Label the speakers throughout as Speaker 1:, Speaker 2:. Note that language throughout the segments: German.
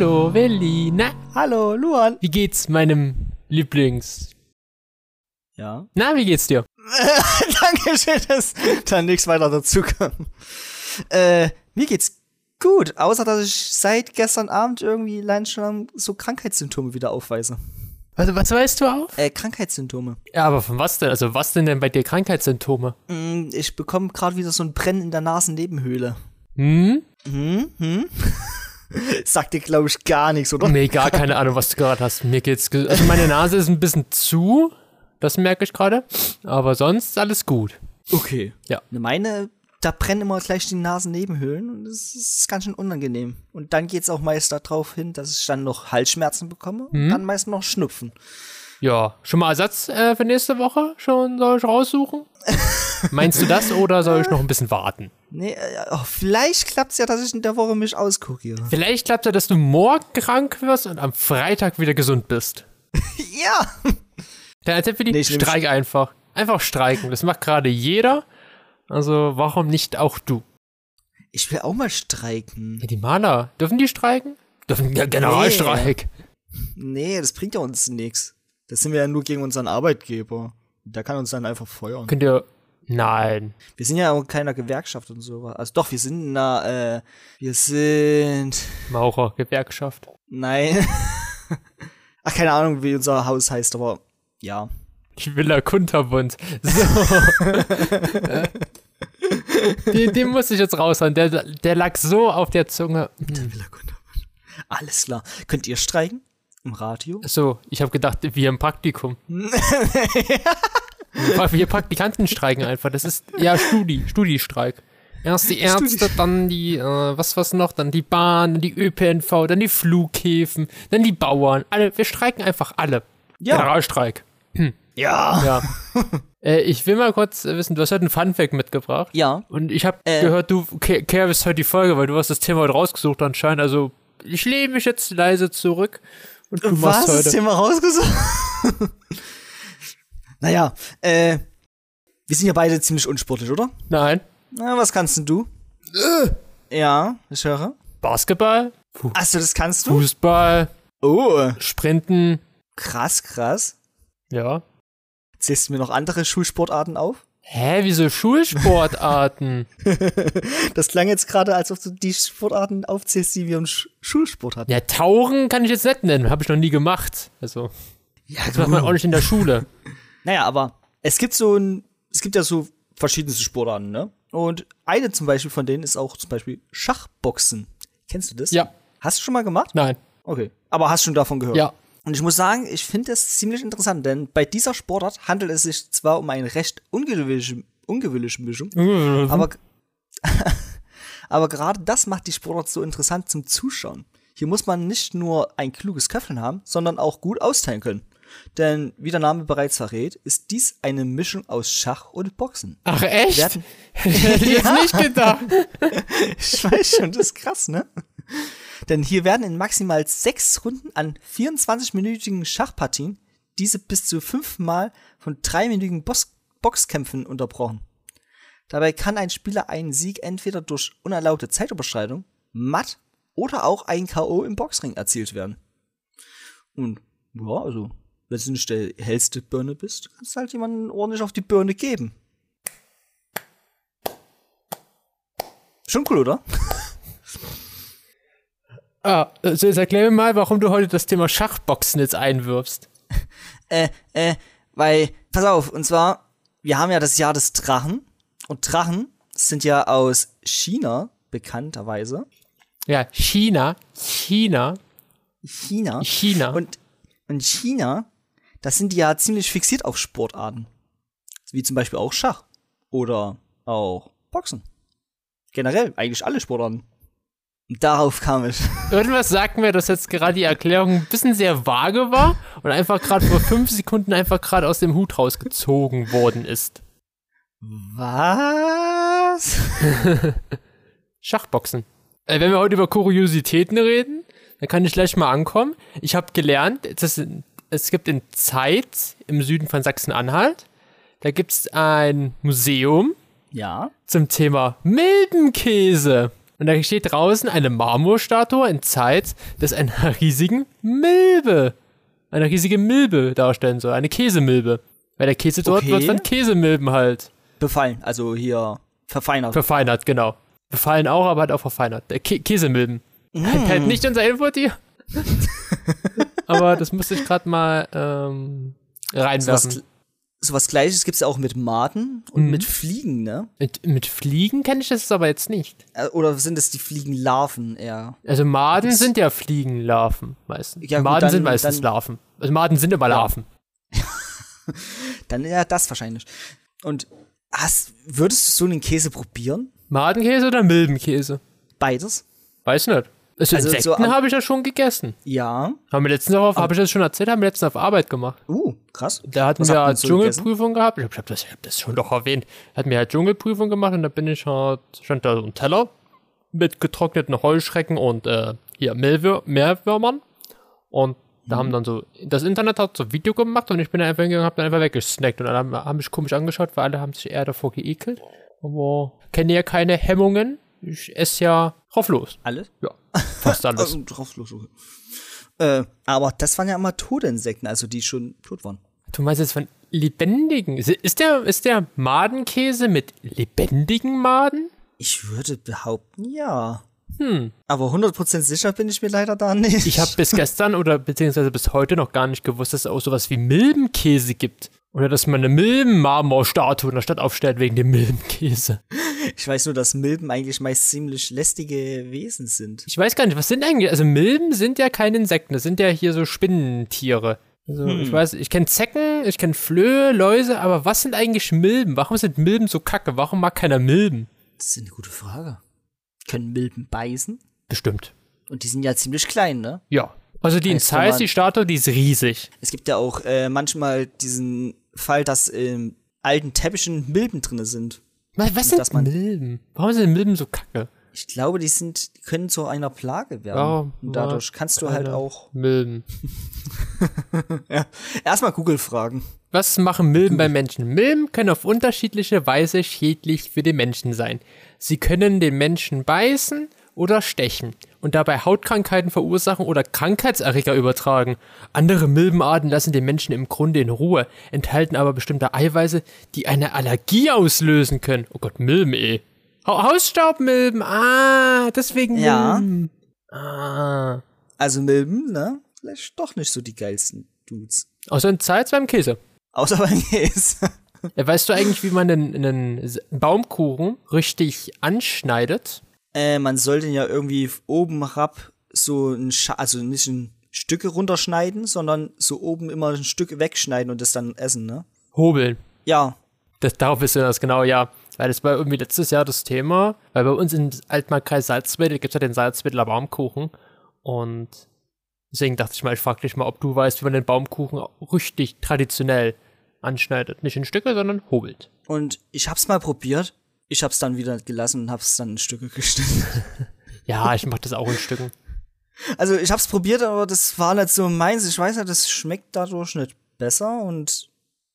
Speaker 1: Hallo, Willi. Na,
Speaker 2: Hallo, Luan.
Speaker 1: wie geht's meinem Lieblings...
Speaker 2: Ja.
Speaker 1: Na, wie geht's dir?
Speaker 2: Dankeschön, dass da nichts weiter dazu kam. Äh, mir geht's gut, außer dass ich seit gestern Abend irgendwie langsam so Krankheitssymptome wieder aufweise.
Speaker 1: Was, was weißt du auf?
Speaker 2: Äh, Krankheitssymptome.
Speaker 1: Ja, aber von was denn? Also, was denn denn bei dir Krankheitssymptome?
Speaker 2: Mm, Ich bekomme gerade wieder so ein Brennen in der Nasennebenhöhle.
Speaker 1: Hm?
Speaker 2: Hm? Hm? Sagt dir, glaube ich, gar nichts, oder?
Speaker 1: Nee, gar keine Ahnung, was du gerade hast. Mir geht's. ge- Also, meine Nase ist ein bisschen zu. Das merke ich gerade. Aber sonst alles gut.
Speaker 2: Okay.
Speaker 1: Ja.
Speaker 2: Meine, da brennen immer gleich die Nasennebenhöhlen und das ist ganz schön unangenehm. Und dann geht's auch meist darauf hin, dass ich dann noch Halsschmerzen bekomme und dann meist noch Schnupfen.
Speaker 1: Ja, schon mal Ersatz äh, für nächste Woche? Schon soll ich raussuchen? Meinst du das oder soll ich noch ein bisschen warten?
Speaker 2: Nee, äh, oh, vielleicht klappt's ja, dass ich in der Woche mich auskuriere.
Speaker 1: Vielleicht klappt ja, dass du morgen krank wirst und am Freitag wieder gesund bist.
Speaker 2: Ja!
Speaker 1: Der Tipp für die,
Speaker 2: Nee,
Speaker 1: streik einfach. Einfach streiken. Das macht gerade jeder. Also warum nicht auch du?
Speaker 2: Ich will auch mal streiken.
Speaker 1: Ja, die Maler, dürfen die streiken? Dürfen ja Generalstreik.
Speaker 2: Nee, das bringt ja uns nichts. Das sind wir ja nur gegen unseren Arbeitgeber. Der kann uns dann einfach feuern.
Speaker 1: Könnt ihr. Nein.
Speaker 2: Wir sind ja auch in keiner Gewerkschaft und so. Also doch, wir sind in einer, äh, wir sind,
Speaker 1: Maurer, Gewerkschaft.
Speaker 2: nein. Ach, keine Ahnung, wie unser Haus heißt, aber ja.
Speaker 1: Die Villa Kunterbund. So. den, den muss ich jetzt raushauen. Der, der lag so auf der Zunge.
Speaker 2: Alles klar. Könnt ihr streiken? Im Radio?
Speaker 1: So, ich habe gedacht, wir im Praktikum. wir Praktikanten streiken einfach. Das ist ja Studi, Studi-Streik. Erst die Ärzte, dann die, äh, was was noch, dann die Bahn, dann die ÖPNV, dann die Flughäfen, dann die Bauern. Alle, wir streiken einfach alle.
Speaker 2: Ja.
Speaker 1: Generalstreik.
Speaker 2: Ja.
Speaker 1: Ja. äh, ich will mal kurz wissen, du hast heute ein Funfact mitgebracht.
Speaker 2: Ja.
Speaker 1: Und ich habe
Speaker 2: Äh.
Speaker 1: gehört, du ke- kehrst heute die Folge, weil du hast das Thema heute rausgesucht anscheinend. Also ich lehne mich jetzt leise zurück und du
Speaker 2: Was?
Speaker 1: machst
Speaker 2: Das
Speaker 1: heute.
Speaker 2: Thema rausgesucht? naja, äh, wir sind ja beide ziemlich unsportlich, oder?
Speaker 1: Nein.
Speaker 2: Na, was kannst denn du? Ja, ich höre.
Speaker 1: Basketball,
Speaker 2: Achso, das kannst du?
Speaker 1: Fußball,
Speaker 2: Oh,
Speaker 1: Sprinten,
Speaker 2: krass, krass.
Speaker 1: ja.
Speaker 2: Zählst du mir noch andere Schulsportarten auf?
Speaker 1: Hä, wieso Schulsportarten?
Speaker 2: Das klang jetzt gerade, als ob du die Sportarten aufzählst, die wir im Sch Schulsport hatten.
Speaker 1: ja, Tauchen kann ich jetzt nicht nennen, habe ich noch nie gemacht. Also,
Speaker 2: Ja,
Speaker 1: das macht man auch nicht in der Schule.
Speaker 2: Naja, aber es gibt so ein, es gibt ja so verschiedenste Sportarten, ne? Und eine zum Beispiel von denen ist auch zum Beispiel Schachboxen. Kennst du das?
Speaker 1: Ja.
Speaker 2: Hast du schon mal gemacht?
Speaker 1: Nein.
Speaker 2: Okay. Aber hast schon davon gehört?
Speaker 1: Ja.
Speaker 2: Und ich muss sagen, ich finde das ziemlich interessant, denn bei dieser Sportart handelt es sich zwar um eine recht ungewöhnliche, ungewöhnliche Mischung, aber, aber gerade das macht die Sportart so interessant zum Zuschauen. Hier muss man nicht nur ein kluges Köpfchen haben, sondern auch gut austeilen können. Denn, wie der Name bereits verrät, ist dies eine Mischung aus Schach und Boxen.
Speaker 1: Ach echt?
Speaker 2: Werden-
Speaker 1: Hätte ich jetzt nicht gedacht.
Speaker 2: Ich weiß schon, das ist krass, ne? Denn hier werden in maximal sechs Runden an 24-minütigen Schachpartien diese bis zu fünfmal von dreiminütigen Box Boxkämpfen unterbrochen. Dabei kann ein Spieler einen Sieg entweder durch unerlaubte Zeitüberschreitung, Matt oder auch ein K.O. im Boxring erzielt werden. Und ja, also, wenn du nicht der hellste Birne bist, kannst du halt jemanden ordentlich auf die Birne geben. Schon cool, oder?
Speaker 1: Ah, also jetzt erklär mir mal, warum du heute das Thema Schachboxen jetzt einwirfst.
Speaker 2: äh, äh, weil, pass auf, und zwar, wir haben ja das Jahr des Drachen. Und Drachen sind ja aus China, bekannterweise.
Speaker 1: Ja, China, China,
Speaker 2: China.
Speaker 1: China.
Speaker 2: Und, und China, da sind die ja ziemlich fixiert auf Sportarten. Wie zum Beispiel auch Schach. Oder auch Boxen. Generell, eigentlich alle Sportarten. Darauf kam ich.
Speaker 1: Irgendwas sagt mir, dass jetzt gerade die Erklärung ein bisschen sehr vage war und einfach gerade vor fünf Sekunden einfach gerade aus dem Hut rausgezogen worden ist.
Speaker 2: Was?
Speaker 1: Schachboxen. Äh, wenn wir heute über Kuriositäten reden, dann kann ich gleich mal ankommen. Ich habe gelernt, dass es gibt in Zeit im Süden von Sachsen-Anhalt, da gibt es ein Museum
Speaker 2: Ja.
Speaker 1: zum Thema Milbenkäse. Und da steht draußen eine Marmorstatue in Zeit des einer riesigen Milbe. Eine riesige Milbe darstellen soll. Eine Käsemilbe. Weil der Käse dort
Speaker 2: Okay.
Speaker 1: wird von Käsemilben halt
Speaker 2: Befallen, also hier verfeinert.
Speaker 1: verfeinert, genau. Befallen auch, aber halt auch verfeinert. Der Kä Käsemilben. Halt nicht unser Infotier. aber das musste ich gerade mal ähm, reinwerfen.
Speaker 2: Sowas, sowas gleiches gibt's ja auch mit Maden und
Speaker 1: Mhm.
Speaker 2: mit Fliegen, ne?
Speaker 1: Mit, mit Fliegen kenne ich das aber jetzt nicht.
Speaker 2: Äh, Oder sind es die Fliegenlarven eher?
Speaker 1: Also Maden sind ja Fliegenlarven meistens.
Speaker 2: Ja, gut,
Speaker 1: Maden
Speaker 2: dann-
Speaker 1: sind meistens
Speaker 2: dann-
Speaker 1: Larven. Also Maden sind immer Larven.
Speaker 2: Dann ja das wahrscheinlich. Und hast, würdest du so einen Käse probieren?
Speaker 1: Madenkäse oder Milbenkäse?
Speaker 2: Beides?
Speaker 1: Weiß nicht. Also,
Speaker 2: Also so
Speaker 1: Insekten
Speaker 2: am-
Speaker 1: habe ich ja schon gegessen.
Speaker 2: Ja.
Speaker 1: Haben wir letztens auf, habe ich das schon erzählt, haben wir letztens auf Arbeit gemacht.
Speaker 2: Uh, krass.
Speaker 1: Da hatten
Speaker 2: Was
Speaker 1: wir halt
Speaker 2: so
Speaker 1: Dschungelprüfung gehabt. Ich habe hab das, ich hab das schon doch erwähnt. Hatten wir halt Dschungelprüfung gemacht und da bin ich halt, stand da so ein Teller mit getrockneten Heuschrecken und äh, hier Mehlwür Meerwürmern. Und da
Speaker 2: Mhm.
Speaker 1: haben dann so, das Internet hat so ein Video gemacht und ich bin da einfach hingegangen und hab dann einfach weggesnackt. Und alle haben, haben mich komisch angeschaut, weil alle haben sich eher davor geekelt. Aber kenne ja keine Hemmungen. Ich esse ja drauflos.
Speaker 2: Alles?
Speaker 1: Ja, fast alles.
Speaker 2: Also, drauf los. okay. Äh, aber das waren ja immer tote Insekten, also die schon tot waren.
Speaker 1: Du meinst jetzt von lebendigen? Ist- Ist der, ist der Madenkäse mit lebendigen Maden?
Speaker 2: Ich würde behaupten, ja. Hm. Aber 100% sicher bin ich mir leider da nicht.
Speaker 1: Ich habe bis gestern oder beziehungsweise bis heute noch gar nicht gewusst, dass es auch sowas wie Milbenkäse gibt. Oder dass man eine Milbenmarmorstatue in der Stadt aufstellt wegen dem Milbenkäse.
Speaker 2: Ich weiß nur, dass Milben eigentlich meist ziemlich lästige Wesen sind.
Speaker 1: Ich weiß gar nicht, was sind eigentlich, also Milben sind ja keine Insekten, das sind ja hier so Spinnentiere. Also ich weiß, ich kenne Zecken, ich kenne Flöhe, Läuse, aber was sind eigentlich Milben? Warum sind Milben so kacke? Warum mag keiner Milben?
Speaker 2: Das ist eine gute Frage. Können Milben beißen?
Speaker 1: Bestimmt.
Speaker 2: Und die sind ja ziemlich klein, ne?
Speaker 1: Ja. Also die in
Speaker 2: Heißt, wenn
Speaker 1: Size, die Statue, die ist riesig.
Speaker 2: Es gibt ja auch äh, manchmal diesen Fall, dass in alten Teppichen Milben drinne sind.
Speaker 1: Was, was sind
Speaker 2: man-
Speaker 1: Milben? Warum sind Milben so kacke?
Speaker 2: Ich glaube, die sind, die können zu einer Plage werden.
Speaker 1: Ja,
Speaker 2: Und dadurch
Speaker 1: ja,
Speaker 2: kannst du halt auch
Speaker 1: Milben.
Speaker 2: erstmal Google fragen.
Speaker 1: Was machen Milben bei Menschen? Milben können auf unterschiedliche Weise schädlich für den Menschen sein. Sie können den Menschen beißen oder stechen und dabei Hautkrankheiten verursachen oder Krankheitserreger übertragen. Andere Milbenarten lassen den Menschen im Grunde in Ruhe, enthalten aber bestimmte Eiweiße, die eine Allergie auslösen können. Oh Gott, Milben eh. Ha Hausstaubmilben, ah, deswegen
Speaker 2: Ja.
Speaker 1: Milben. Ah.
Speaker 2: Also Milben, ne? Vielleicht doch nicht so die geilsten Dudes.
Speaker 1: Außer in Zeit beim Käse.
Speaker 2: Außer beim Käse.
Speaker 1: Ja, weißt du eigentlich, wie man einen, einen Baumkuchen richtig anschneidet?
Speaker 2: Äh, man soll den ja irgendwie oben herab so ein, Scha also nicht ein Stücke runterschneiden, sondern so oben immer ein Stück wegschneiden und das dann essen, ne?
Speaker 1: Hobeln.
Speaker 2: Ja,
Speaker 1: Das, darauf wissen wir das genau, ja. Weil das war irgendwie letztes Jahr das Thema, weil bei uns in Altmarkkreis Salzwedel gibt es ja den Salzwedler Baumkuchen. Und deswegen dachte ich mal, ich frage dich mal, ob du weißt, wie man den Baumkuchen richtig traditionell anschneidet. Nicht in Stücke, sondern hobelt.
Speaker 2: und ich hab's mal probiert. Ich hab's dann wieder gelassen und hab's dann in Stücke geschnitten.
Speaker 1: Ja, ich mache das auch in Stücken.
Speaker 2: Also ich hab's probiert, aber das war nicht so meins. Ich weiß ja, das schmeckt dadurch nicht besser und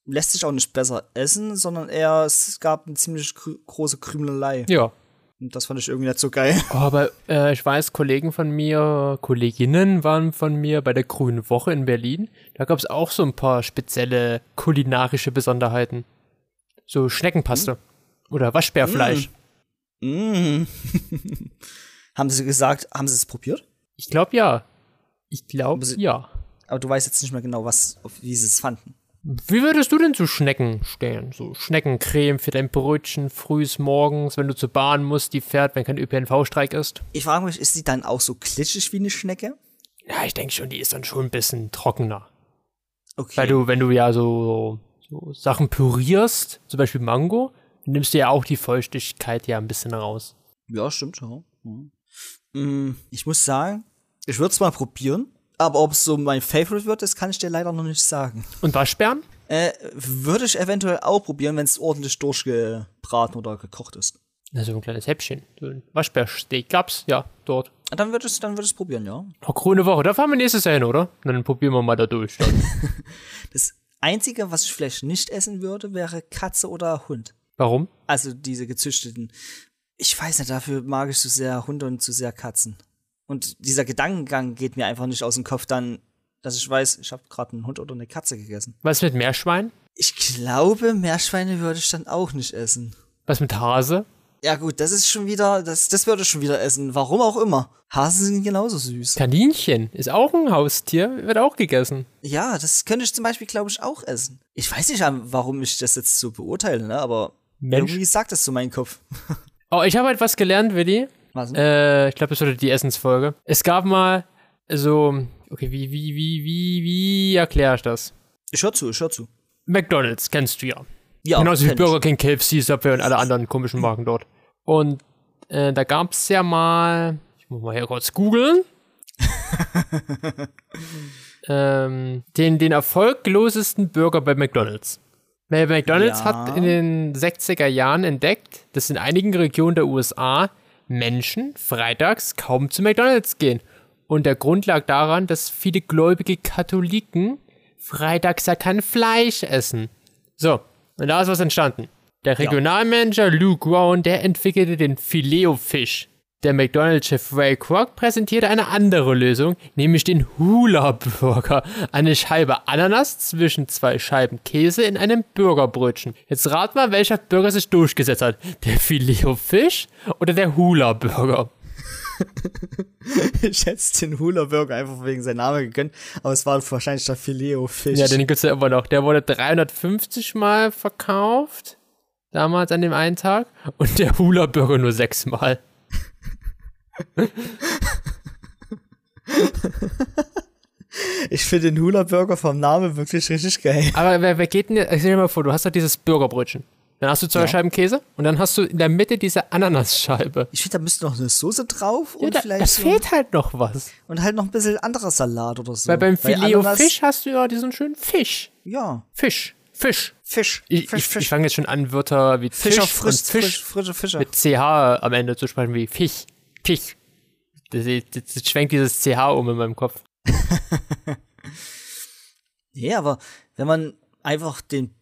Speaker 2: lässt sich auch nicht besser essen, sondern eher es gab eine ziemlich grü große Krümelei.
Speaker 1: Ja.
Speaker 2: Und das fand ich irgendwie nicht so geil.
Speaker 1: Oh, aber äh, ich weiß, Kollegen von mir, Kolleginnen waren von mir bei der Grünen Woche in Berlin. Da gab es auch so ein paar spezielle kulinarische Besonderheiten. So Schneckenpaste. Oder Waschbärfleisch.
Speaker 2: Mm. haben sie gesagt, haben sie es probiert?
Speaker 1: Ich glaube ja. Ich glaube ja.
Speaker 2: Aber du weißt jetzt nicht mehr genau, was, wie sie es fanden.
Speaker 1: Wie würdest du denn zu Schnecken stehen? So Schneckencreme für dein Brötchen frühs morgens, wenn du zur Bahn musst, die fährt, wenn kein ÖPNV-Streik ist?
Speaker 2: Ich frage mich, ist sie dann auch so glitschig wie eine Schnecke?
Speaker 1: Ja, ich denke schon, die ist dann schon ein bisschen trockener.
Speaker 2: Okay.
Speaker 1: Weil du, wenn du ja so, so Sachen pürierst, zum Beispiel Mango, nimmst du ja auch die Feuchtigkeit ja ein bisschen raus.
Speaker 2: Ja, stimmt, ja. Mhm. Ich muss sagen, ich würde es mal probieren, aber ob es so mein Favorite wird, das kann ich dir leider noch nicht sagen.
Speaker 1: Und Waschbären?
Speaker 2: Äh, würde ich eventuell auch probieren, wenn es ordentlich durchgebraten oder gekocht ist.
Speaker 1: Also ein kleines Häppchen. So ein Waschbärsteak gab's, ja, dort.
Speaker 2: Dann würde ich es dann probieren, ja.
Speaker 1: Oh, grüne Woche, da fahren wir nächstes Jahr hin, oder? Dann probieren wir mal da durch.
Speaker 2: Das Einzige, was ich vielleicht nicht essen würde, wäre Katze oder Hund.
Speaker 1: Warum?
Speaker 2: Also diese gezüchteten. Ich weiß nicht, dafür mag ich zu sehr Hunde und zu sehr Katzen. Und dieser Gedankengang geht mir einfach nicht aus dem Kopf dann, dass ich weiß, ich habe gerade einen Hund oder eine Katze gegessen.
Speaker 1: Was mit Meerschwein?
Speaker 2: Ich glaube, Meerschweine würde ich dann auch nicht essen.
Speaker 1: Was mit Hase?
Speaker 2: Ja gut, das ist schon wieder, das, das würde ich schon wieder essen. Warum auch immer. Hasen sind genauso süß.
Speaker 1: Kaninchen ist auch ein Haustier, wird auch gegessen.
Speaker 2: Ja, das könnte ich zum Beispiel, glaube ich, auch essen. Ich weiß nicht, warum ich das jetzt so beurteile, ne? aber
Speaker 1: Mensch.
Speaker 2: irgendwie sagt das so mein Kopf.
Speaker 1: Oh, ich habe etwas gelernt, Willi.
Speaker 2: Was?
Speaker 1: Äh, ich glaube, das wurde die Essensfolge. Es gab mal so, okay, wie, wie, wie, wie, wie erkläre ich das?
Speaker 2: Ich hör zu, ich hör zu.
Speaker 1: McDonalds kennst du ja.
Speaker 2: Ja,
Speaker 1: Genauso wie. Burger King, KFC, Subway und alle anderen komischen Marken dort. Und äh, da gab es ja mal, ich muss mal hier kurz googeln, ähm, den, den erfolglosesten Burger bei McDonalds. Weil McDonalds
Speaker 2: Ja.
Speaker 1: hat in den 60er Jahren entdeckt, dass in einigen Regionen der USA Menschen freitags kaum zu McDonalds gehen. Und der Grund lag daran, dass viele gläubige Katholiken freitags ja kein Fleisch essen. So, und da ist was entstanden. Der Regionalmanager Luke Rowan, der entwickelte den Filet-O-Fisch. Der McDonald's-Chef Ray Kroc präsentierte eine andere Lösung, nämlich den Hula-Burger. Eine Scheibe Ananas zwischen zwei Scheiben Käse in einem Burgerbrötchen. Jetzt rat mal, welcher Burger sich durchgesetzt hat. Der Filet-O-Fisch oder der Hula-Burger?
Speaker 2: Ich hätte den Hula Burger einfach wegen seinem Namen gegönnt, aber es war wahrscheinlich der Filet-O-Fisch.
Speaker 1: Ja, den gibt's ja immer noch. Der wurde 350 Mal verkauft. Damals an dem einen Tag. Und der Hula-Burger nur sechs Mal.
Speaker 2: Ich finde den Hula Burger vom Namen wirklich richtig geil.
Speaker 1: Aber wer, wer geht denn jetzt? Stell dir mal vor, du hast doch dieses Burgerbrötchen. Dann hast du zwei
Speaker 2: Ja.
Speaker 1: Scheiben Käse und dann hast du in der Mitte diese Ananasscheibe.
Speaker 2: Ich finde, da müsste noch eine Soße drauf
Speaker 1: Ja,
Speaker 2: und
Speaker 1: da,
Speaker 2: vielleicht
Speaker 1: da
Speaker 2: so,
Speaker 1: fehlt halt noch was.
Speaker 2: und halt noch ein bisschen anderer Salat oder so.
Speaker 1: Weil beim Filet Fisch hast du ja diesen schönen Fisch.
Speaker 2: Ja,
Speaker 1: Fisch. Fisch.
Speaker 2: Fisch.
Speaker 1: Ich,
Speaker 2: Fisch,
Speaker 1: ich,
Speaker 2: Fisch.
Speaker 1: ich fange jetzt schon an, Wörter wie
Speaker 2: Fischer
Speaker 1: Fisch Fisch
Speaker 2: frisch, frische Fische.
Speaker 1: mit CH am Ende zu sprechen wie Fisch. Fisch. Das, das, das schwenkt dieses CH um in meinem Kopf.
Speaker 2: Ja, aber wenn man einfach den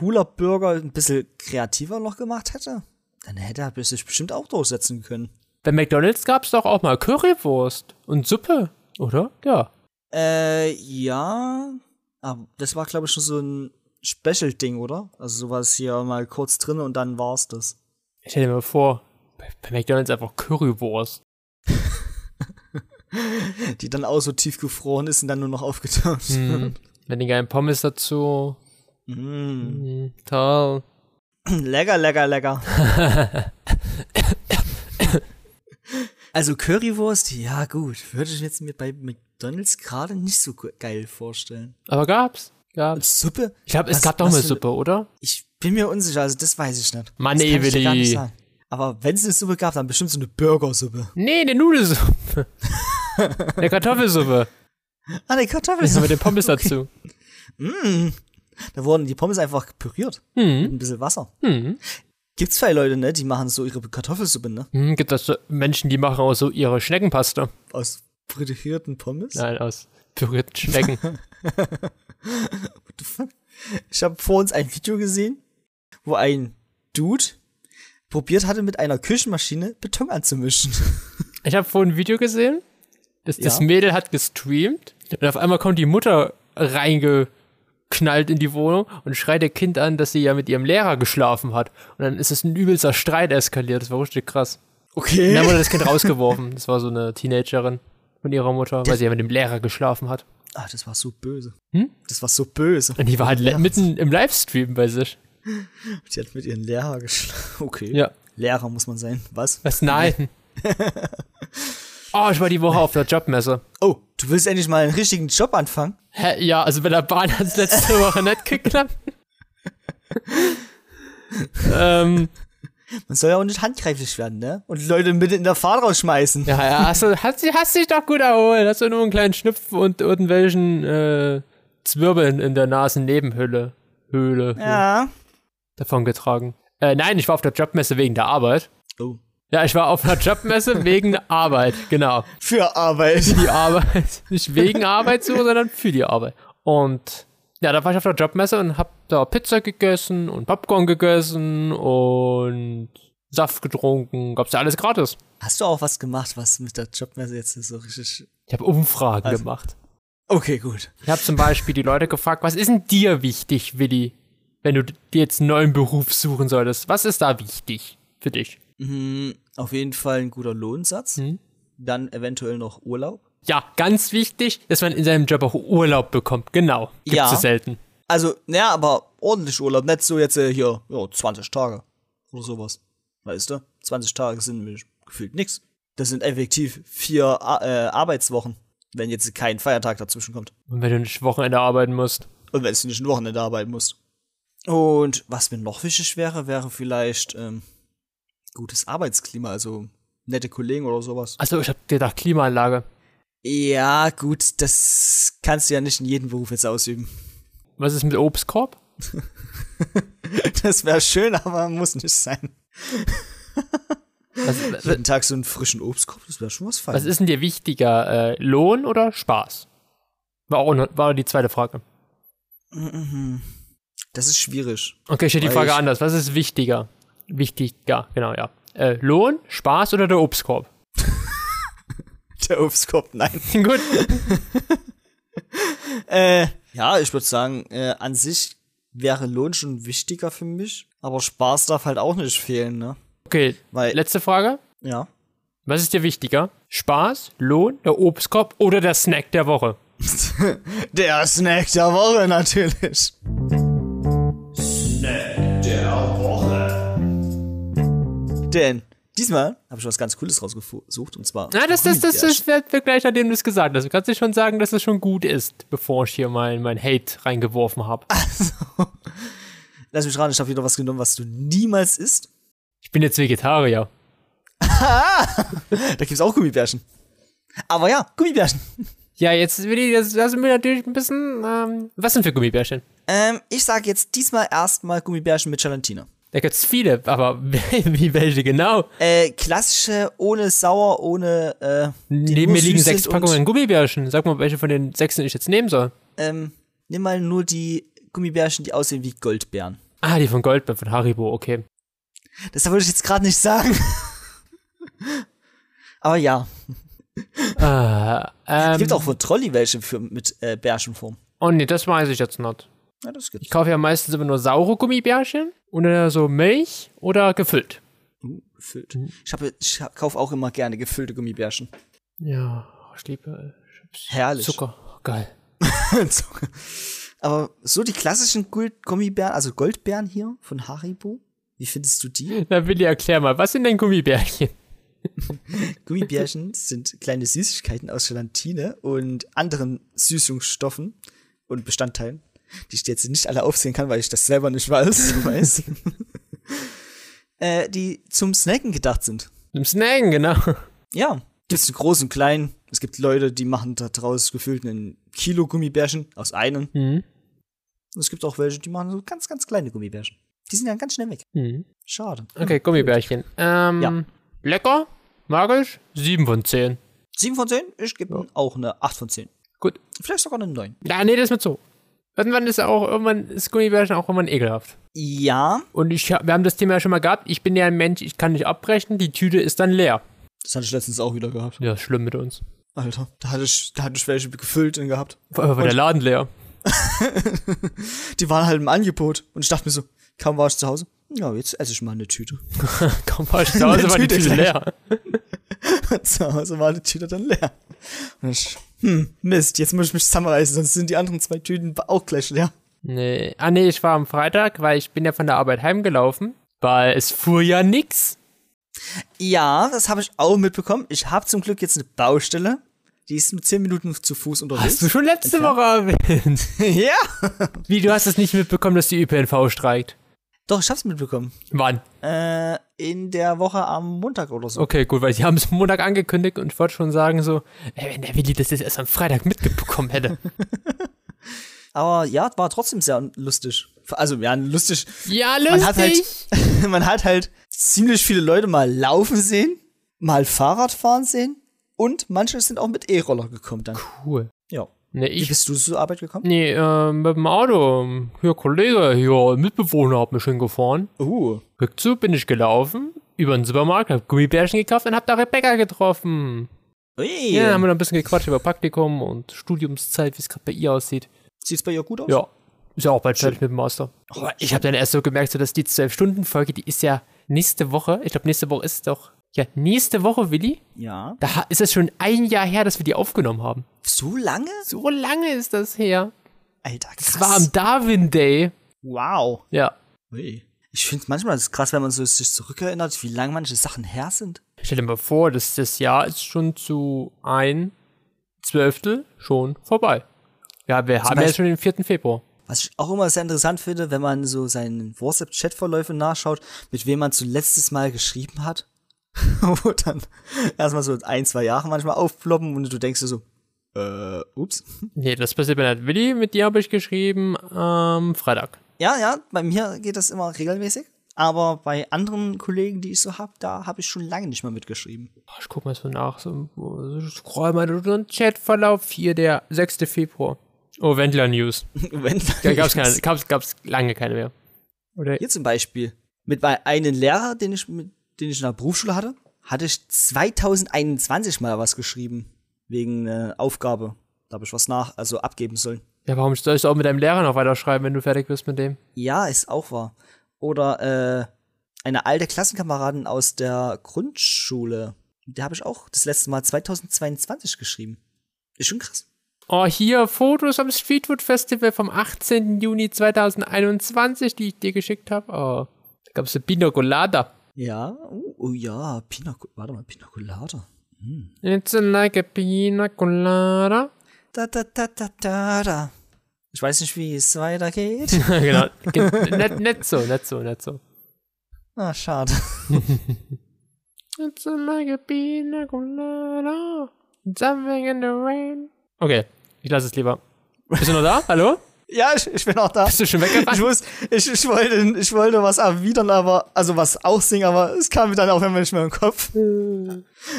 Speaker 2: Hula Burger ein bisschen kreativer noch gemacht hätte, dann hätte er sich bestimmt auch durchsetzen können.
Speaker 1: Bei McDonalds gab es doch auch mal Currywurst und Suppe, oder? Ja.
Speaker 2: Äh, ja. Aber das war, glaube ich, schon so ein Special-Ding, oder? Also sowas hier mal kurz drin und dann war's das.
Speaker 1: Ich stell dir mal vor, bei, McDonalds einfach Currywurst.
Speaker 2: Die dann auch so tiefgefroren ist und dann nur noch aufgetaut.
Speaker 1: Mhm. Mit den geilen Pommes dazu.
Speaker 2: Mm.
Speaker 1: Mhm, toll.
Speaker 2: Lecker, lecker, lecker. also Currywurst, ja gut, würde ich jetzt mir bei McDonalds gerade nicht so ge- geil vorstellen.
Speaker 1: Aber gab's. Gab's.
Speaker 2: Suppe?
Speaker 1: Ich glaube, es
Speaker 2: Was-
Speaker 1: gab doch
Speaker 2: für-
Speaker 1: Suppe, oder?
Speaker 2: Ich bin mir unsicher, also das weiß ich nicht.
Speaker 1: Mann,
Speaker 2: das Aber wenn es eine Suppe gab, dann bestimmt so eine Burgersuppe.
Speaker 1: Nee, eine Nudelsuppe. eine Kartoffelsuppe.
Speaker 2: Ah, eine
Speaker 1: Mit
Speaker 2: Kartoffelsuppe.
Speaker 1: den Pommes dazu.
Speaker 2: Mm. Da wurden die Pommes einfach püriert. Mit
Speaker 1: Mhm.
Speaker 2: ein bisschen Wasser.
Speaker 1: Mhm.
Speaker 2: Gibt's zwei Leute, ne, die machen so ihre Kartoffelsuppe, ne?
Speaker 1: Mhm, gibt es Menschen, die machen auch so ihre Schneckenpasta.
Speaker 2: Aus frittierten Pommes.
Speaker 1: Nein, aus pürierten Schnecken.
Speaker 2: Ich habe vor uns ein Video gesehen, wo ein Dude probiert hatte, mit einer Küchenmaschine Beton anzumischen.
Speaker 1: Ich habe vorhin ein Video gesehen, das, das
Speaker 2: Ja.
Speaker 1: Mädel hat gestreamt und auf einmal kommt die Mutter reingeknallt in die Wohnung und schreit ihr Kind an, dass sie ja mit ihrem Lehrer geschlafen hat. Und dann ist es ein übelster Streit eskaliert. Das war richtig krass. Und
Speaker 2: Okay.
Speaker 1: dann wurde das Kind rausgeworfen. Das war so eine Teenagerin von ihrer Mutter, weil sie ja mit dem Lehrer geschlafen hat.
Speaker 2: Ah, das war so böse.
Speaker 1: Hm?
Speaker 2: Das war so böse.
Speaker 1: Und die war halt le- mitten im Livestream bei sich.
Speaker 2: Die hat mit ihrem Lehrer geschlafen. Okay.
Speaker 1: Ja.
Speaker 2: Lehrer muss man sein. Was?
Speaker 1: Was? Nein. oh, ich war die Woche auf der Jobmesse.
Speaker 2: Oh, du willst endlich mal einen richtigen Job anfangen?
Speaker 1: Hä, ja, also bei der Bahn hat es letzte Woche nicht geklappt. ähm,
Speaker 2: Man soll ja auch nicht handgreiflich werden, ne? Und Leute mitten in der Fahrt rausschmeißen.
Speaker 1: ja, ja, hast, du, hast, hast dich doch gut erholt. Hast du nur einen kleinen Schnupfen und irgendwelchen äh, Zwirbeln in der Nasennebenhöhle Höhle
Speaker 2: Ja.
Speaker 1: davon getragen. Äh, nein, ich war auf der Jobmesse wegen der Arbeit.
Speaker 2: Oh.
Speaker 1: Ja, ich war auf der Jobmesse wegen Arbeit, genau.
Speaker 2: Für Arbeit.
Speaker 1: Die Arbeit. Nicht wegen Arbeit so, sondern für die Arbeit. Und ja, da war ich auf der Jobmesse und hab da Pizza gegessen und Popcorn gegessen und Saft getrunken, gab's ja alles gratis.
Speaker 2: Hast du auch was gemacht, was mit der Jobmesse jetzt so richtig.
Speaker 1: Ich habe Umfragen
Speaker 2: Also-
Speaker 1: gemacht.
Speaker 2: Okay, gut.
Speaker 1: Ich habe zum Beispiel die Leute gefragt, was ist denn dir wichtig, Willi, wenn du dir jetzt einen neuen Beruf suchen solltest? Was ist da wichtig für dich?
Speaker 2: Mhm, auf jeden Fall ein guter Lohnsatz.
Speaker 1: Mhm.
Speaker 2: Dann eventuell noch Urlaub.
Speaker 1: Ja, ganz wichtig, dass man in seinem Job auch Urlaub bekommt. Genau. Gibt's
Speaker 2: Ja.
Speaker 1: es selten.
Speaker 2: Also, naja, aber ordentlich Urlaub. Nicht so jetzt äh, hier, ja, 20 Tage oder sowas. Weißt du? 20 Tage sind gefühlt nix. Das sind effektiv vier äh, Arbeitswochen, wenn jetzt kein Feiertag dazwischen kommt.
Speaker 1: Und wenn du nicht Wochenende arbeiten musst.
Speaker 2: Und wenn du nicht ein Wochenende arbeiten musst. Und was mir noch wichtig wäre, wäre vielleicht ähm, gutes Arbeitsklima, also nette Kollegen oder sowas.
Speaker 1: Also ich hab gedacht, Klimaanlage.
Speaker 2: Ja, gut, das kannst du ja nicht in jedem Beruf jetzt ausüben.
Speaker 1: Was ist mit Obstkorb?
Speaker 2: Das wäre schön, aber muss nicht sein.
Speaker 1: Was, was,
Speaker 2: Jeden Tag so einen frischen Obstkorb, das wäre schon was
Speaker 1: was
Speaker 2: Feines.
Speaker 1: ist denn dir wichtiger? Äh, Lohn oder Spaß? War auch noch, war die zweite Frage.
Speaker 2: Das ist schwierig.
Speaker 1: Okay, ich stelle die Frage anders. Was ist wichtiger? Wichtiger, genau, ja. Äh, Lohn, Spaß oder der Obstkorb?
Speaker 2: Der Obstkorb, nein.
Speaker 1: Gut.
Speaker 2: Äh, ja, ich würde sagen, äh, an sich wäre Lohn schon wichtiger für mich, aber Spaß darf halt auch nicht fehlen, ne?
Speaker 1: Okay,
Speaker 2: Weil,
Speaker 1: letzte Frage.
Speaker 2: ja.
Speaker 1: Was ist dir wichtiger? Spaß, Lohn, der Obstkorb oder der Snack der Woche?
Speaker 2: Der Snack der Woche natürlich. Denn diesmal habe ich was ganz Cooles rausgesucht und zwar.
Speaker 1: Na, das, das, das, das wird wird gleich, nachdem du es gesagt hast. Du kannst dir schon sagen, dass es schon gut ist, bevor ich hier mein, mein Hate reingeworfen habe.
Speaker 2: Lass mich raten, ich habe wieder was genommen, was du niemals isst.
Speaker 1: Ich bin jetzt Vegetarier.
Speaker 2: Da gibt's auch Gummibärchen. Aber ja, Gummibärchen.
Speaker 1: Ja, jetzt will ich, das, sind wir natürlich ein bisschen, ähm, was sind für Gummibärchen?
Speaker 2: Ähm, ich sage jetzt diesmal erstmal Gummibärchen mit Gelatine.
Speaker 1: Da gibt's viele, aber wie welche genau?
Speaker 2: Äh, klassische, ohne sauer, ohne, äh,
Speaker 1: Neben mir liegen sechs Packungen Gummibärchen. Sag mal, welche von den sechs ich jetzt nehmen soll.
Speaker 2: Ähm, nimm mal nur die Gummibärchen, die aussehen wie Goldbeeren.
Speaker 1: Ah, die von Goldbeer, von Haribo, okay.
Speaker 2: Das wollte ich jetzt gerade nicht sagen. Aber ja,
Speaker 1: Ah, ähm,
Speaker 2: es gibt auch von Trolli welche für, mit äh, Bärchenform.
Speaker 1: Oh nee, das weiß ich jetzt nicht.
Speaker 2: Ja, das gibt's.
Speaker 1: Ich kaufe ja meistens immer nur saure Gummibärchen oder so Milch oder gefüllt.
Speaker 2: Uh, gefüllt. Ich, hab, ich hab, kauf auch immer gerne gefüllte Gummibärchen.
Speaker 1: Ja, ich liebe Chips.
Speaker 2: Herrlich.
Speaker 1: Zucker. Geil.
Speaker 2: Zucker. Aber so die klassischen Gold Gummibären, also Goldbeeren hier von Haribo, wie findest du die?
Speaker 1: Na, Willi, erklär mal, was sind denn Gummibärchen?
Speaker 2: Gummibärchen sind kleine Süßigkeiten aus Gelatine und anderen Süßungsstoffen und Bestandteilen, die ich jetzt nicht alle aufsehen kann, weil ich das selber nicht weiß. weiß. äh, die zum Snacken gedacht sind.
Speaker 1: Zum Snacken, genau.
Speaker 2: Ja, gibt's in groß und klein. Es gibt Leute, die machen da draus gefüllt einen Kilo Gummibärchen aus einem.
Speaker 1: Mhm.
Speaker 2: Und es gibt auch welche, die machen so ganz, ganz kleine Gummibärchen. Die sind dann ganz schnell weg.
Speaker 1: Mhm.
Speaker 2: Schade.
Speaker 1: Okay, Gummibärchen. Ähm,
Speaker 2: Ja.
Speaker 1: lecker, mag ich, 7 von 10.
Speaker 2: 7 von 10, ich gebe ihnen auch eine 8 von 10.
Speaker 1: Gut.
Speaker 2: Vielleicht sogar eine 9.
Speaker 1: Ja, nee, das ist mit so. Irgendwann ist auch, irgendwann ist Gummibärchen auch irgendwann ekelhaft.
Speaker 2: Ja,
Speaker 1: Und ich, wir haben das Thema ja schon mal gehabt. Ich bin ja ein Mensch, ich kann nicht abbrechen, die Tüte ist dann leer.
Speaker 2: das hatte ich letztens auch wieder gehabt.
Speaker 1: Ja, ist schlimm mit uns.
Speaker 2: Alter, da hatte ich, da hatte ich welche gefüllt und gehabt.
Speaker 1: Allem war der Laden leer.
Speaker 2: Die waren halt im Angebot. Und ich dachte mir so, kaum war ich zu Hause. Ja, jetzt esse ich mal eine Tüte.
Speaker 1: Komm, war ich zu Hause, war die
Speaker 2: Tüte
Speaker 1: Tüte leer.
Speaker 2: zu Hause war die Tüte dann leer. Und ich, hm, Mist, jetzt muss ich mich zusammenreißen, sonst sind die anderen zwei Tüten auch gleich leer.
Speaker 1: Nee. Ah, nee, ich war am Freitag, weil ich bin ja von der Arbeit heimgelaufen, weil es fuhr ja nix.
Speaker 2: Ja, das habe ich auch mitbekommen. Ich habe zum Glück jetzt eine Baustelle. Die ist mit 10 Minuten zu Fuß unterwegs.
Speaker 1: Hast du schon letzte Woche erwähnt.
Speaker 2: ja.
Speaker 1: Wie, du hast es nicht mitbekommen, dass die ÖPNV streikt?
Speaker 2: Doch, ich hab's mitbekommen.
Speaker 1: Wann?
Speaker 2: Äh, in der Woche am Montag oder so.
Speaker 1: Okay, gut, weil sie haben es Montag angekündigt und ich wollte schon sagen so, ey, wenn der Willi das jetzt erst am Freitag mitbekommen hätte.
Speaker 2: Aber ja, war trotzdem sehr lustig. Also, ja, lustig.
Speaker 1: Ja,
Speaker 2: Man hat halt,
Speaker 1: lustig.
Speaker 2: man hat halt ziemlich viele Leute mal laufen sehen, mal Fahrrad fahren sehen und manche sind auch mit E-Roller gekommen dann.
Speaker 1: Cool. Nee,
Speaker 2: Wie
Speaker 1: ich
Speaker 2: bist du zur Arbeit gekommen?
Speaker 1: Nee, äh, mit dem Auto. Hier, Kollege, hier, Mitbewohner hat mich hingefahren.
Speaker 2: Uh.
Speaker 1: Rückzug bin ich gelaufen. über den Supermarkt, hab Gummibärchen gekauft und hab da Rebecca getroffen.
Speaker 2: Ui.
Speaker 1: Ja, haben wir noch ein bisschen gequatscht über Praktikum und Studiumszeit, wie es gerade bei ihr aussieht.
Speaker 2: Sieht's bei ihr gut aus?
Speaker 1: Ja. Ist ja auch bald fertig mit dem Master.
Speaker 2: Oh,
Speaker 1: Ich habe dann erst so gemerkt, so dass die 12-Stunden-Folge, die ist ja nächste Woche. Ich glaube, nächste Woche ist doch. Ja, nächste Woche, Willi.
Speaker 2: Ja.
Speaker 1: Da ist es schon ein Jahr her, dass wir die aufgenommen haben.
Speaker 2: So lange?
Speaker 1: So lange ist das her.
Speaker 2: Alter, krass.
Speaker 1: Das war am Darwin Day.
Speaker 2: wow.
Speaker 1: Ja.
Speaker 2: Ui. Ich finde manchmal ist krass, wenn man so sich zurückerinnert, wie lange manche Sachen her sind.
Speaker 1: Stell dir mal vor, dass das Jahr ist schon zu ein Zwölftel schon vorbei. Ja, wir haben ja
Speaker 2: Beispiel-
Speaker 1: schon den 4. Februar.
Speaker 2: Was ich auch immer sehr interessant finde, wenn man so seinen WhatsApp-Chat-Verläufe nachschaut, mit wem man zuletztes Mal geschrieben hat. Wo dann erstmal so ein, zwei Jahre manchmal aufploppen und du denkst dir so, äh, ups.
Speaker 1: Nee, das passiert bei der Willi. Mit dir habe ich geschrieben am Freitag.
Speaker 2: Ja, ja, bei mir geht das immer regelmäßig. Aber bei anderen Kollegen, die ich so hab, da habe ich schon lange nicht mehr mitgeschrieben.
Speaker 1: Ich guck mal so nach. So, scroll mal durch den Chatverlauf. Hier der 6. Februar. Oh, Wendler News.
Speaker 2: Wenn
Speaker 1: Da gab's, keine, gab's, gab's lange keine mehr. Oder?
Speaker 2: Hier zum Beispiel. Mit einem Lehrer, den ich, mit, den ich in der Berufsschule hatte, hatte ich 2021 mal was geschrieben. Wegen äh, Aufgabe. Da habe ich was nach, also abgeben sollen.
Speaker 1: Ja, warum sollst du auch mit deinem Lehrer noch weiterschreiben, wenn du fertig bist mit dem?
Speaker 2: Ja, ist auch wahr. Oder äh, eine alte Klassenkameradin aus der Grundschule. Der habe ich auch das letzte Mal 2022 geschrieben. Ist schon krass.
Speaker 1: Oh, hier Fotos am Streetfood Festival vom 18. Juni 2021, die ich dir geschickt habe. Oh, da gab's eine Pina Colada.
Speaker 2: Ja, oh, oh ja, Pina, warte mal, Pina Colada.
Speaker 1: It's like a Pina Colada.
Speaker 2: Da, da, da, da, da, da. Ich weiß nicht, wie es weitergeht.
Speaker 1: genau. Ge- Nicht, nicht so, nicht so, nicht so.
Speaker 2: ah, schade.
Speaker 1: It's like a Pina Colada. Something in the rain. Okay, ich lasse es lieber. Bist du noch da? Hallo?
Speaker 2: Ja, ich, ich bin auch da.
Speaker 1: Bist du schon
Speaker 2: Ich,
Speaker 1: weggerannt?
Speaker 2: muss, ich, ich, wollte, ich wollte was erwidern, aber, also was aussingen, aber es kam mir dann auch immer nicht mehr im Kopf.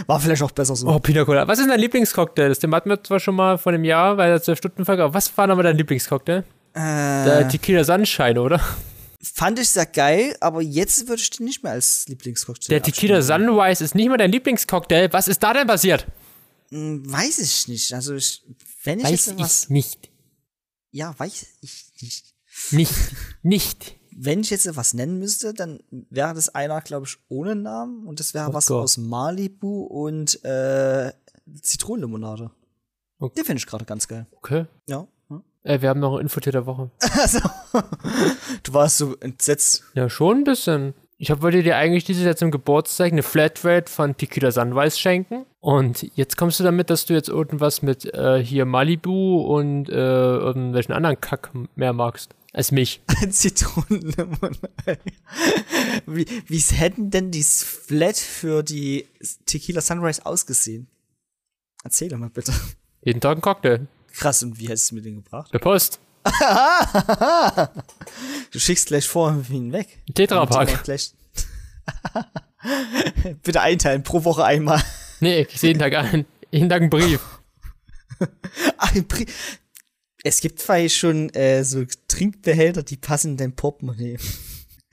Speaker 2: War vielleicht auch besser so.
Speaker 1: Oh, Pina Colada. Was ist dein Lieblingscocktail? Das Thema hatten wir zwar schon mal vor einem Jahr bei der 12-Stunden-Folge, aber was war nochmal dein Lieblingscocktail? Der
Speaker 2: äh,
Speaker 1: Tequila Sunshine, oder?
Speaker 2: fand ich sehr geil, aber jetzt würde ich den nicht mehr als Lieblingscocktail
Speaker 1: Der Tequila. Sunrise ist nicht mal dein Lieblingscocktail. Was ist da denn passiert?
Speaker 2: Hm, Weiß ich nicht. Also, ich, wenn ich
Speaker 1: Weiß ich
Speaker 2: was.
Speaker 1: nicht.
Speaker 2: Ja, weiß ich nicht.
Speaker 1: Nicht. Nicht.
Speaker 2: Wenn ich jetzt was nennen müsste, dann wäre das einer, glaube ich, ohne Namen und das wäre
Speaker 1: Oh
Speaker 2: was
Speaker 1: Gott.
Speaker 2: aus Malibu und äh, Zitronenlimonade.
Speaker 1: Okay.
Speaker 2: Den finde ich gerade ganz geil.
Speaker 1: Okay.
Speaker 2: Ja. ja.
Speaker 1: Äh, wir haben noch ein Infotier der Woche.
Speaker 2: Also, du warst so entsetzt.
Speaker 1: Ja, schon ein bisschen. Ich hab, wollte dir eigentlich dieses Jahr zum Geburtstag eine Flatrate von Tequila Sunrise schenken. Und jetzt kommst du damit, dass du jetzt irgendwas mit äh, hier Malibu und äh, irgendwelchen anderen Kack mehr magst als mich.
Speaker 2: Zitronenlimonade. Wie, wie hätten denn die Flat für die Tequila Sunrise ausgesehen? Erzähl doch mal bitte.
Speaker 1: Jeden Tag ein Cocktail.
Speaker 2: Krass, und wie hättest du mir den gebracht?
Speaker 1: Der Post.
Speaker 2: Du schickst gleich vor weg.
Speaker 1: Ein Tetrapack.
Speaker 2: Gleich bitte einteilen, pro Woche einmal.
Speaker 1: Nee, ich jeden Tag ein. Jeden Tag einen Brief.
Speaker 2: Ach, im Pri es gibt zwar schon äh, so Trinkbehälter, die passen in dein Portemonnaie.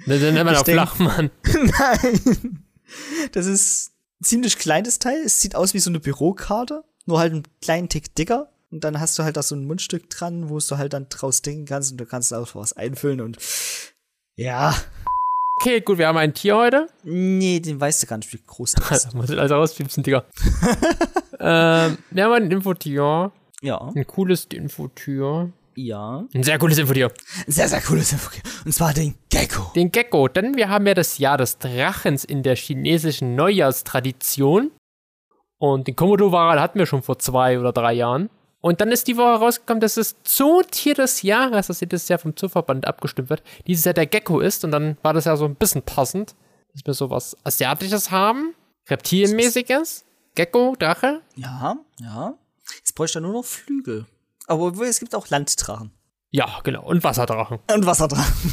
Speaker 1: Dann sind wir noch Flachmann.
Speaker 2: Nein. Das ist ein ziemlich kleines Teil. Es sieht aus wie so eine Bürokarte, nur halt einen kleinen Tick dicker. Und dann hast du halt da so ein Mundstück dran, wo du halt dann draus trinken kannst und du kannst auch was einfüllen und ja.
Speaker 1: Okay, gut, wir haben ein Tier heute.
Speaker 2: Nee, den weißt du gar nicht, wie groß das ist.
Speaker 1: Muss ich also rauspiepsen, Digga. ähm, wir haben ein Infotier.
Speaker 2: Ja,
Speaker 1: Ein cooles Infotier.
Speaker 2: ja.
Speaker 1: Ein sehr cooles Infotier.
Speaker 2: Ein sehr, sehr cooles Info. Und zwar den Gecko.
Speaker 1: Den Gecko, denn wir haben ja das Jahr des Drachens in der chinesischen Neujahrstradition. Und den Komodo-Waral hatten wir schon vor zwei oder drei Jahren. Und dann ist die Woche rausgekommen, dass das Zootier des Jahres, das jedes Jahr vom Zooverband abgestimmt wird, dieses Jahr der Gecko ist. Und dann war das ja so ein bisschen passend, dass wir so was Asiatisches haben, Reptilienmäßiges, Gecko, Drache.
Speaker 2: Ja, ja. Jetzt bräuchte er nur noch Flügel. Aber es gibt auch Landdrachen.
Speaker 1: Ja, genau. Und Wasserdrachen.
Speaker 2: Und Wasserdrachen.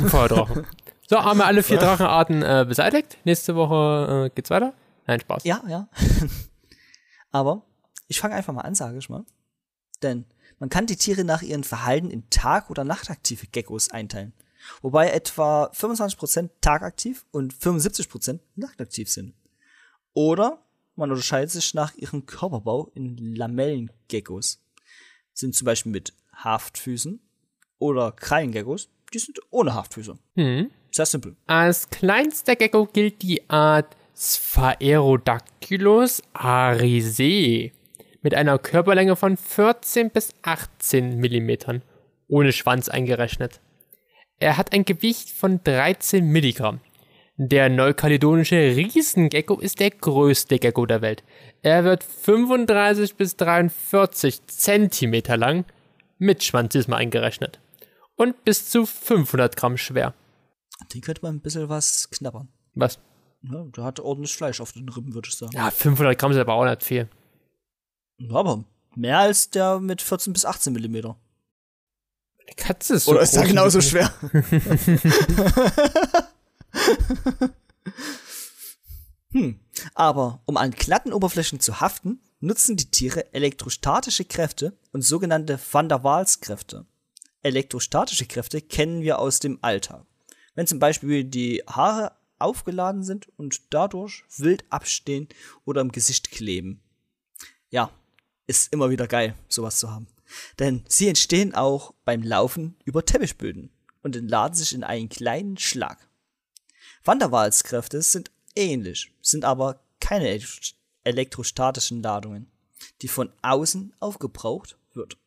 Speaker 1: Und Feuerdrachen. so, haben wir alle vier Drachenarten äh, beseitigt. Nächste Woche äh, geht's weiter. Nein, Spaß.
Speaker 2: Ja, ja. Aber ich fange einfach mal an, sage ich mal. Denn man kann die Tiere nach ihrem Verhalten in Tag- oder Nachtaktive Geckos einteilen. wobei etwa 25% tagaktiv und 75% nachtaktiv sind. Oder man unterscheidet sich nach ihrem Körperbau in Lamellengeckos. Sind zum Beispiel mit Haftfüßen oder Krallengeckos, die sind ohne Haftfüße.
Speaker 1: Hm.
Speaker 2: Sehr simpel.
Speaker 1: Als kleinster Gecko gilt die Art Sphaerodactylus arisee mit einer Körperlänge von 14 bis 18 Millimetern, ohne Schwanz eingerechnet. Er hat ein Gewicht von 13 Milligramm. Der neukaledonische Riesengecko ist der größte Gecko der Welt. Er wird 35 bis 43 Zentimeter lang, mit Schwanz ist mal eingerechnet, und bis zu 500 Gramm schwer.
Speaker 2: Den könnte man ein bisschen was knabbern.
Speaker 1: Was?
Speaker 2: Ja, der hat ordentlich Fleisch auf den Rippen, würde ich sagen.
Speaker 1: Ja, 500 Gramm ist aber auch nicht viel.
Speaker 2: Aber mehr als der mit 14 bis 18 Millimeter.
Speaker 1: Die Katze ist so
Speaker 2: Oder ist er
Speaker 1: groß
Speaker 2: genauso schwer? hm. Aber um an glatten Oberflächen zu haften, nutzen die Tiere elektrostatische Kräfte und sogenannte Van der Waals-Kräfte. Elektrostatische Kräfte kennen wir aus dem Alltag. Wenn zum Beispiel die Haare aufgeladen sind und dadurch wild abstehen oder im Gesicht kleben. Ja, ist immer wieder geil, sowas zu haben. Denn sie entstehen auch beim Laufen über Teppichböden und entladen sich in einen kleinen Schlag. Van der Waals-Kräfte sind ähnlich, sind aber keine elekt- elektrostatischen Ladungen, die von außen aufgebraucht wird,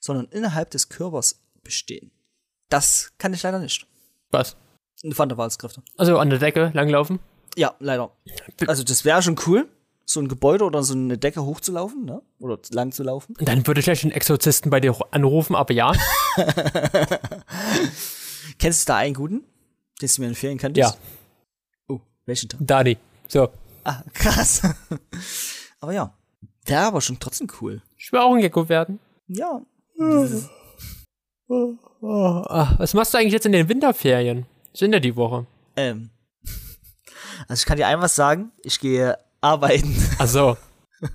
Speaker 2: sondern innerhalb des Körpers bestehen. Das kann ich leider nicht.
Speaker 1: Was?
Speaker 2: Van der Waals-Kräfte.
Speaker 1: Also an der Decke langlaufen?
Speaker 2: Ja, leider. Also das wäre schon cool, so ein Gebäude oder so eine Decke hochzulaufen, ne? Oder lang zu laufen.
Speaker 1: Dann würde ich gleich einen Exorzisten bei dir anrufen, aber ja.
Speaker 2: Kennst du da einen guten, den du mir empfehlen könntest?
Speaker 1: Ja,
Speaker 2: Oh, welchen da?
Speaker 1: Dani. So.
Speaker 2: Ah, krass. aber ja, der aber schon trotzdem cool.
Speaker 1: Ich will auch ein Gecko werden.
Speaker 2: Ja.
Speaker 1: Ah, was machst du eigentlich jetzt in den Winterferien? Sind ja die Woche.
Speaker 2: Ähm. Also ich kann dir einfach sagen, ich gehe arbeiten.
Speaker 1: Ach so.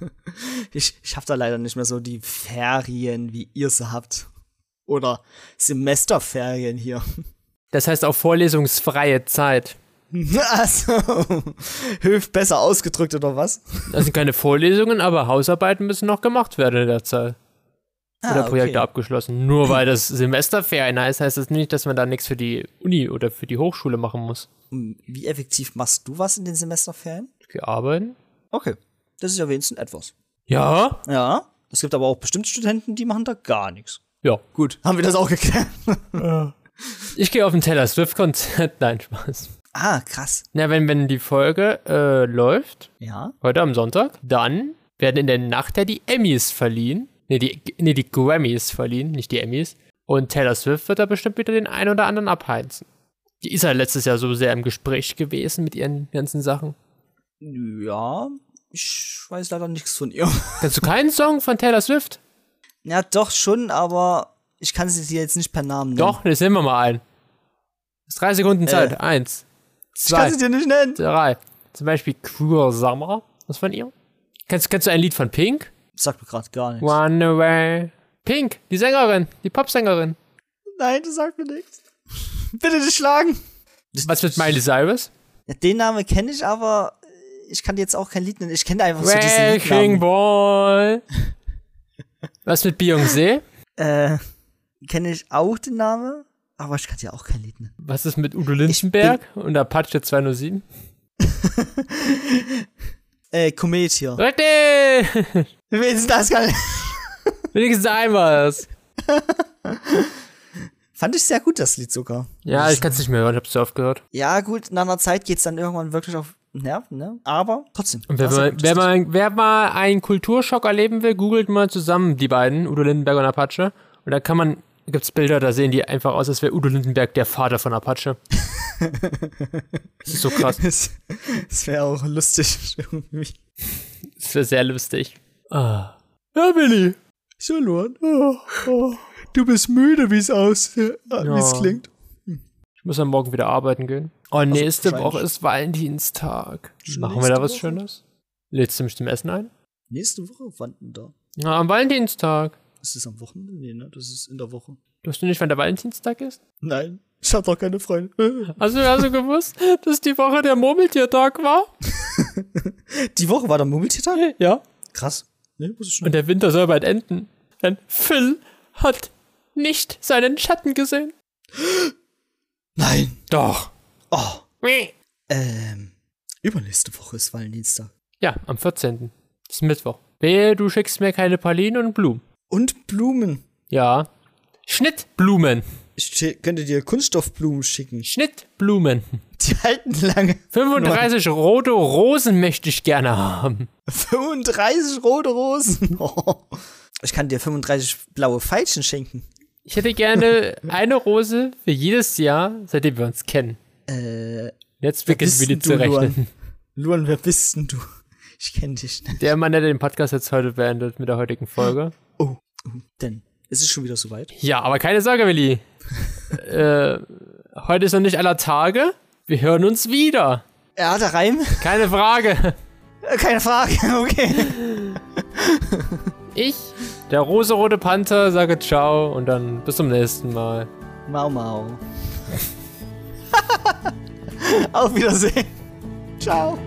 Speaker 2: Ich, ich habe da leider nicht mehr so die Ferien, wie ihr sie habt. Oder Semesterferien hier.
Speaker 1: Das heißt auch vorlesungsfreie Zeit.
Speaker 2: Also, hilft besser ausgedrückt oder was?
Speaker 1: Das sind keine Vorlesungen, aber Hausarbeiten müssen noch gemacht werden in der Zeit. Oder
Speaker 2: Ah,
Speaker 1: Projekte
Speaker 2: okay.
Speaker 1: abgeschlossen. Nur weil das Semesterferien heißt, heißt das nicht, dass man da nichts für die Uni oder für die Hochschule machen muss.
Speaker 2: Wie effektiv machst du was in den Semesterferien?
Speaker 1: Arbeiten.
Speaker 2: Okay. Das ist ja wenigstens etwas.
Speaker 1: Ja?
Speaker 2: Ja. Es gibt aber auch bestimmte Studenten, die machen da gar nichts.
Speaker 1: Ja.
Speaker 2: Gut, haben wir das auch geklärt.
Speaker 1: Ich gehe auf ein Taylor Swift-Konzert. Nein, Spaß.
Speaker 2: ah, krass.
Speaker 1: Na, wenn, wenn die Folge äh, läuft,
Speaker 2: Ja.
Speaker 1: heute am Sonntag, dann werden in der Nacht ja die Emmys verliehen. Nee, die, nee, die Grammys verliehen, nicht die Emmys. Und Taylor Swift wird da bestimmt wieder den einen oder anderen abheizen. Die ist ja letztes Jahr so sehr im Gespräch gewesen mit ihren ganzen Sachen.
Speaker 2: Ja, ich weiß leider nichts von ihr.
Speaker 1: Kennst du keinen Song von Taylor Swift?
Speaker 2: Ja, doch schon, aber ich kann sie dir jetzt nicht per Namen nennen.
Speaker 1: Doch, das nehmen wir mal ein. Das ist drei Sekunden Zeit. Eins,
Speaker 2: Ich kann
Speaker 1: zwei,
Speaker 2: sie dir nicht nennen.
Speaker 1: drei. Zum Beispiel Cruel Summer. Was von ihr? Kennst, kennst du ein Lied von Pink?
Speaker 2: Sagt mir gerade gar nichts.
Speaker 1: One Away. Pink, die Sängerin, die Popsängerin.
Speaker 2: Nein, das sagt mir nichts. Bitte nicht schlagen.
Speaker 1: Was mit Miley Cyrus?
Speaker 2: Ja, den Namen kenne ich, aber ich kann dir jetzt auch kein Lied nennen. Ich kenne einfach so diesen
Speaker 1: Wrecking
Speaker 2: Liednamen.
Speaker 1: Ball. Was mit Beyoncé?
Speaker 2: Äh, kenne ich auch den Namen, aber ich kann dir auch kein Lied nennen.
Speaker 1: Was ist mit Udo Lindenberg und Apache 207?
Speaker 2: Äh, Komet hier.
Speaker 1: Richtig!
Speaker 2: Wer ist das gar nicht?
Speaker 1: Wenigstens einmal. was.
Speaker 2: Fand ich sehr gut, das Lied sogar.
Speaker 1: Ja, ich kann es nicht mehr hören, ich hab's so oft gehört.
Speaker 2: Ja, gut, nach einer Zeit geht's dann irgendwann wirklich auf Nerven, ne? Aber trotzdem.
Speaker 1: Und wer, mal, wer, mal, wer mal einen Kulturschock erleben will, googelt mal zusammen die beiden, Udo Lindenberg und Apache. Und da kann man, gibt's Bilder, da sehen die einfach aus, als wäre Udo Lindenberg der Vater von Apache. das ist so krass.
Speaker 2: Das, das wäre auch lustig irgendwie.
Speaker 1: Das wäre sehr lustig. Ah. Ja, Willi.
Speaker 2: So, Luan. Oh, oh. Du bist müde, wie es aus, äh, wie es
Speaker 1: Ja.
Speaker 2: klingt.
Speaker 1: Ich muss am Morgen wieder arbeiten gehen. Oh, nächste
Speaker 2: wahrscheinlich.
Speaker 1: Woche ist Valentinstag. Machen wir da was
Speaker 2: Woche?
Speaker 1: Schönes? Lädst du mich zum Essen ein?
Speaker 2: Nächste Woche, wann denn da?
Speaker 1: Ja, am Valentinstag.
Speaker 2: Ist das am Wochenende? Nee, ne? Das ist in der Woche.
Speaker 1: Weißt du nicht, wann der Valentinstag ist?
Speaker 2: Nein. Ich hab doch keine Freunde.
Speaker 1: Hast du also gewusst, dass die Woche der Murmeltiertag war?
Speaker 2: Die Woche war der Murmeltiertag?
Speaker 1: Ja.
Speaker 2: Krass. Ne, muss ich schon.
Speaker 1: Und der Winter soll bald enden. Denn Phil hat nicht seinen Schatten gesehen.
Speaker 2: Nein.
Speaker 1: Doch.
Speaker 2: Oh. Ähm, übernächste Woche ist Valentinstag.
Speaker 1: Ja, am 14. Das ist Mittwoch. Wehe, du schickst mir keine Pralinen und Blumen.
Speaker 2: Und Blumen.
Speaker 1: Ja. Schnittblumen.
Speaker 2: Ich könnte dir Kunststoffblumen schicken.
Speaker 1: Schnittblumen.
Speaker 2: Die halten lange.
Speaker 1: 35 rote Rosen möchte ich gerne haben.
Speaker 2: 35 rote Rosen. Oh. Ich kann dir 35 blaue Veilchen schenken.
Speaker 1: Ich hätte gerne eine Rose für jedes Jahr, seitdem wir uns kennen.
Speaker 2: Äh,
Speaker 1: Jetzt beginnt
Speaker 2: denn
Speaker 1: zu
Speaker 2: du, Luan?
Speaker 1: rechnen.
Speaker 2: Luan, wer bist denn du? Ich kenne dich nicht.
Speaker 1: Der Mann, der den Podcast jetzt heute beendet mit der heutigen Folge.
Speaker 2: Oh, oh, denn es ist schon wieder soweit.
Speaker 1: Ja, aber keine Sorge, Willi. äh, heute ist noch nicht aller Tage. Wir hören uns wieder.
Speaker 2: Ja, der Reim?
Speaker 1: Keine Frage.
Speaker 2: Äh, Keine Frage, okay.
Speaker 1: Ich, der rosarote Panther, sage ciao und dann bis zum nächsten Mal.
Speaker 2: Mau Mau. Auf Wiedersehen. Ciao.